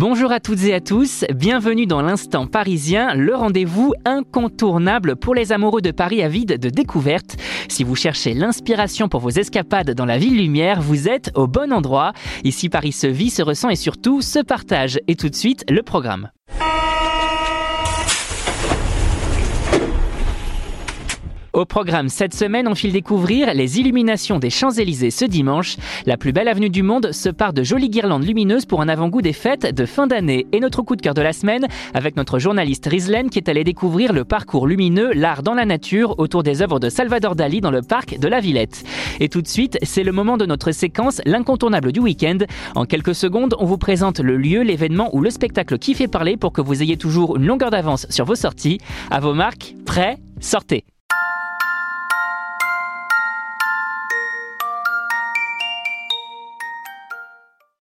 Bonjour à toutes et à tous, bienvenue dans l'instant parisien, le rendez-vous incontournable pour les amoureux de Paris avides de découvertes. Si vous cherchez l'inspiration pour vos escapades dans la ville lumière, vous êtes au bon endroit. Ici Paris se vit, se ressent et surtout se partage. Et tout de suite, le programme. Au programme cette semaine, on file découvrir les illuminations des Champs-Élysées ce dimanche. La plus belle avenue du monde se part de jolies guirlandes lumineuses pour un avant-goût des fêtes de fin d'année. Et notre coup de cœur de la semaine avec notre journaliste Rizlen qui est allé découvrir le parcours lumineux, l'art dans la nature autour des œuvres de Salvador Dali dans le parc de la Villette. Et tout de suite, c'est le moment de notre séquence, l'incontournable du week-end. En quelques secondes, on vous présente le lieu, l'événement ou le spectacle qui fait parler pour que vous ayez toujours une longueur d'avance sur vos sorties. À vos marques, prêts, sortez.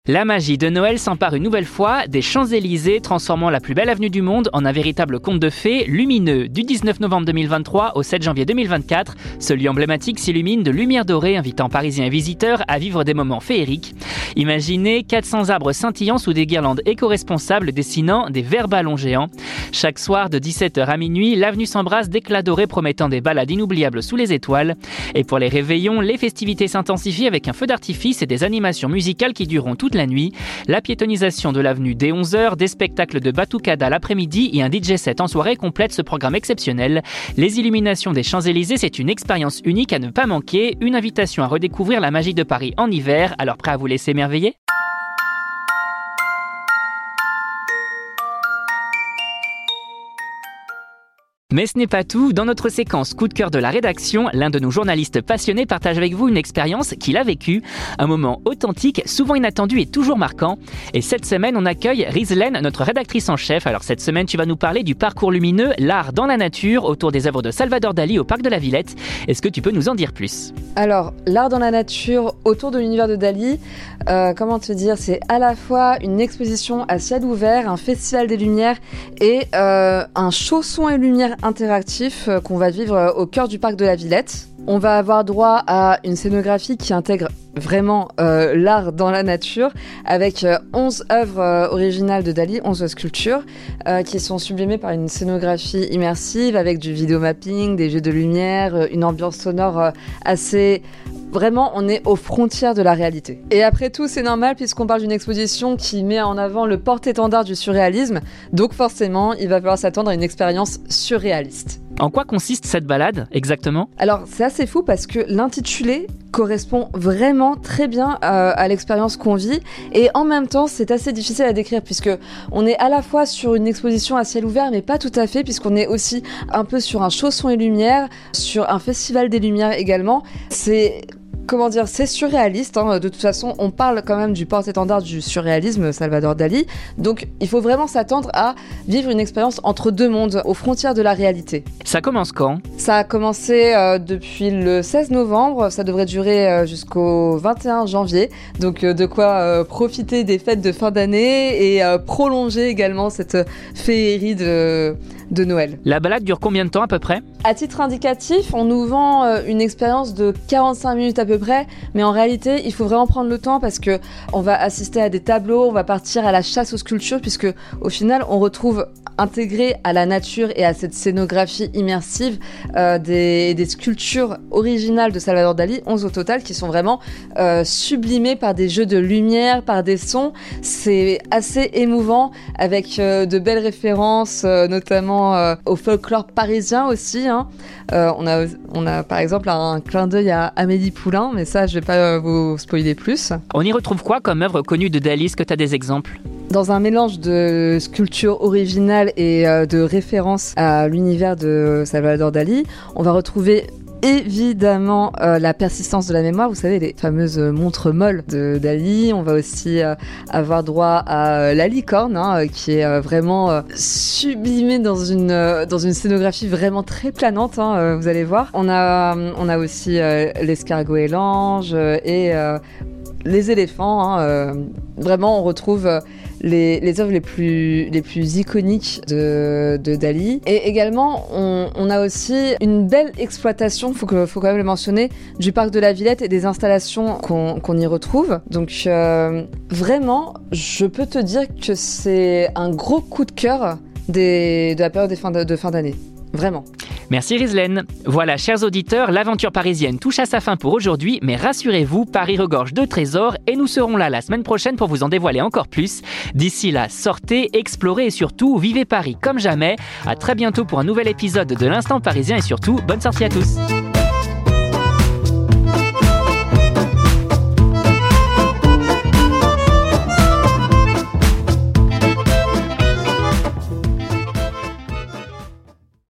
La magie de Noël s'empare une nouvelle fois des Champs-Élysées, transformant la plus belle avenue du monde en un véritable conte de fées lumineux. Du 19 novembre 2023 au 7 janvier 2024, ce lieu emblématique s'illumine de lumière dorée, invitant parisiens et visiteurs à vivre des moments féeriques. Imaginez 400 arbres scintillants sous des guirlandes éco-responsables dessinant des verts ballons géants. Chaque soir de 17h à minuit, l'avenue s'embrasse d'éclats dorés promettant des balades inoubliables sous les étoiles. Et pour les réveillons, les festivités s'intensifient avec un feu d'artifice et des animations musicales qui dureront toute la la nuit, la piétonisation de l'avenue dès 11h, des spectacles de Batucada l'après-midi et un DJ set en soirée complètent ce programme exceptionnel. Les illuminations des Champs-Élysées, c'est une expérience unique à ne pas manquer, une invitation à redécouvrir la magie de Paris en hiver, alors prêt à vous laisser émerveiller Mais ce n'est pas tout. Dans notre séquence coup de cœur de la rédaction, l'un de nos journalistes passionnés partage avec vous une expérience qu'il a vécue. Un moment authentique, souvent inattendu et toujours marquant. Et cette semaine, on accueille Rizlen, notre rédactrice en chef. Alors cette semaine, tu vas nous parler du parcours lumineux, l'art dans la nature, autour des œuvres de Salvador Dali au Parc de la Villette. Est-ce que tu peux nous en dire plus? Alors, l'art dans la nature autour de l'univers de Dali, euh, comment te dire, c'est à la fois une exposition à ciel ouvert, un festival des lumières et euh, un chausson et lumière interactif euh, qu'on va vivre euh, au cœur du parc de la Villette. On va avoir droit à une scénographie qui intègre vraiment euh, l'art dans la nature, avec 11 œuvres originales de Dali, 11 sculptures, qui sont sublimées par une scénographie immersive, avec du vidéomapping, des jeux de lumière, une ambiance sonore assez Vraiment, on est aux frontières de la réalité. Et après tout, c'est normal puisqu'on parle d'une exposition qui met en avant le porte-étendard du surréalisme, donc forcément, il va falloir s'attendre à une expérience surréaliste. En quoi consiste cette balade exactement? Alors c'est assez fou parce que l'intitulé correspond vraiment très bien euh, à l'expérience qu'on vit et en même temps c'est assez difficile à décrire puisque on est à la fois sur une exposition à ciel ouvert mais pas tout à fait puisqu'on est aussi un peu sur un chausson et lumière, sur un festival des lumières également. C'est comment dire, c'est surréaliste. Hein. De toute façon, on parle quand même du porte-étendard du surréalisme, Salvador Dali. Donc, il faut vraiment s'attendre à vivre une expérience entre deux mondes, aux frontières de la réalité. Ça commence quand? Ça a commencé euh, depuis le 16 novembre. Ça devrait durer euh, jusqu'au 21 janvier. Donc, euh, de quoi profiter des fêtes de fin d'année et prolonger également cette féerie de de Noël. La balade dure combien de temps à peu près? À titre indicatif, on nous vend une expérience de 45 minutes à peu près, mais en réalité, il faut vraiment prendre le temps parce que on va assister à des tableaux, on va partir à la chasse aux sculptures puisque au final, on retrouve intégré à la nature et à cette scénographie immersive euh, des, sculptures originales de Salvador Dali, 11 au total, qui sont vraiment euh, sublimées par des jeux de lumière, par des sons. C'est assez émouvant avec de belles références, notamment euh, au folklore parisien aussi. Hein. Euh, on, a, on a par exemple un clin d'œil à Amélie Poulain, mais ça, je vais pas euh, vous spoiler plus. On y retrouve quoi comme œuvre connue de Dali Est-ce que tu as des exemples? Dans un mélange de sculpture originale et de référence à l'univers de Salvador Dali, on va retrouver évidemment euh, la persistance de la mémoire, vous savez, les fameuses montres molles Dali. On va aussi euh, avoir droit à euh, la licorne, hein, qui est vraiment sublimée dans une, dans une scénographie vraiment très planante, hein, vous allez voir. On a, on a aussi l'escargot et l'ange et les éléphants. Hein, vraiment, on retrouve les, les œuvres les plus, iconiques de, Dali. Et également, on, a aussi une belle exploitation, faut, faut quand même le mentionner, du parc de la Villette et des installations qu'on y retrouve. Donc euh, vraiment, je peux te dire que c'est un gros coup de cœur des, de la période de fin de, de fin d'année. Vraiment. Merci Rizlen. Voilà, chers auditeurs, l'aventure parisienne touche à sa fin pour aujourd'hui, mais rassurez-vous, Paris regorge de trésors et nous serons là la semaine prochaine pour vous en dévoiler encore plus. D'ici là, sortez, explorez et surtout, vivez Paris comme jamais. À très bientôt pour un nouvel épisode de l'Instant parisien et surtout, bonne sortie à tous.